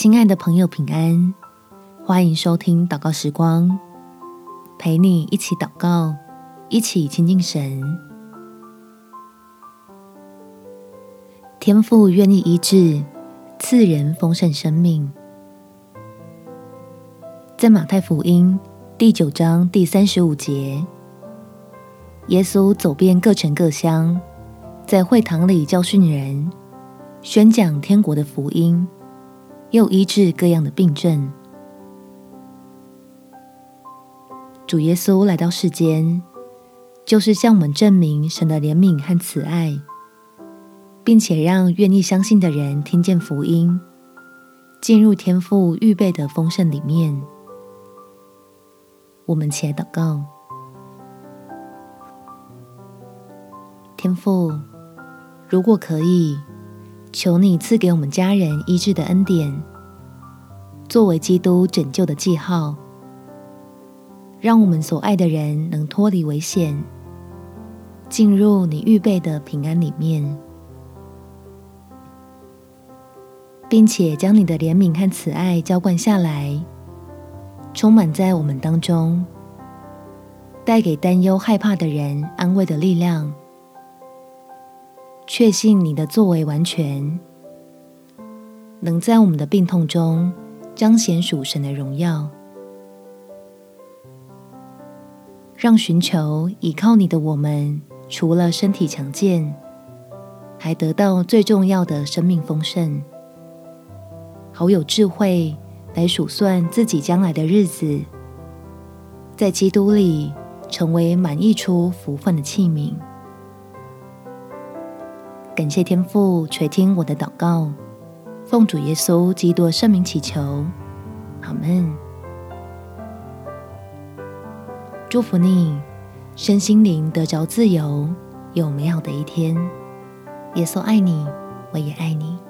亲爱的朋友，平安！欢迎收听祷告时光，陪你一起祷告，一起亲近神。天父愿意医治，赐人丰盛生命。在马太福音第九章第三十五节，耶稣走遍各城各乡，在会堂里教训人，宣讲天国的福音。又医治各样的病症。主耶稣来到世间，就是向我们证明神的怜悯和慈爱，并且让愿意相信的人听见福音，进入天父预备的丰盛里面。我们起来祷告：天父，如果可以。求你赐给我们家人医治的恩典，作为基督拯救的记号，让我们所爱的人能脱离危险，进入你预备的平安里面，并且将你的怜悯和慈爱浇灌下来，充满在我们当中，带给担忧害怕的人安慰的力量。确信你的作为完全，能在我们的病痛中彰显属神的荣耀，让寻求倚靠你的我们，除了身体强健，还得到最重要的生命丰盛，好有智慧来数算自己将来的日子，在基督里成为满溢出福分的器皿。感谢天父垂听我的祷告，奉主耶稣基督圣名祈求，阿门。祝福你，身心灵得着自由，有美好的一天。耶稣爱你，我也爱你。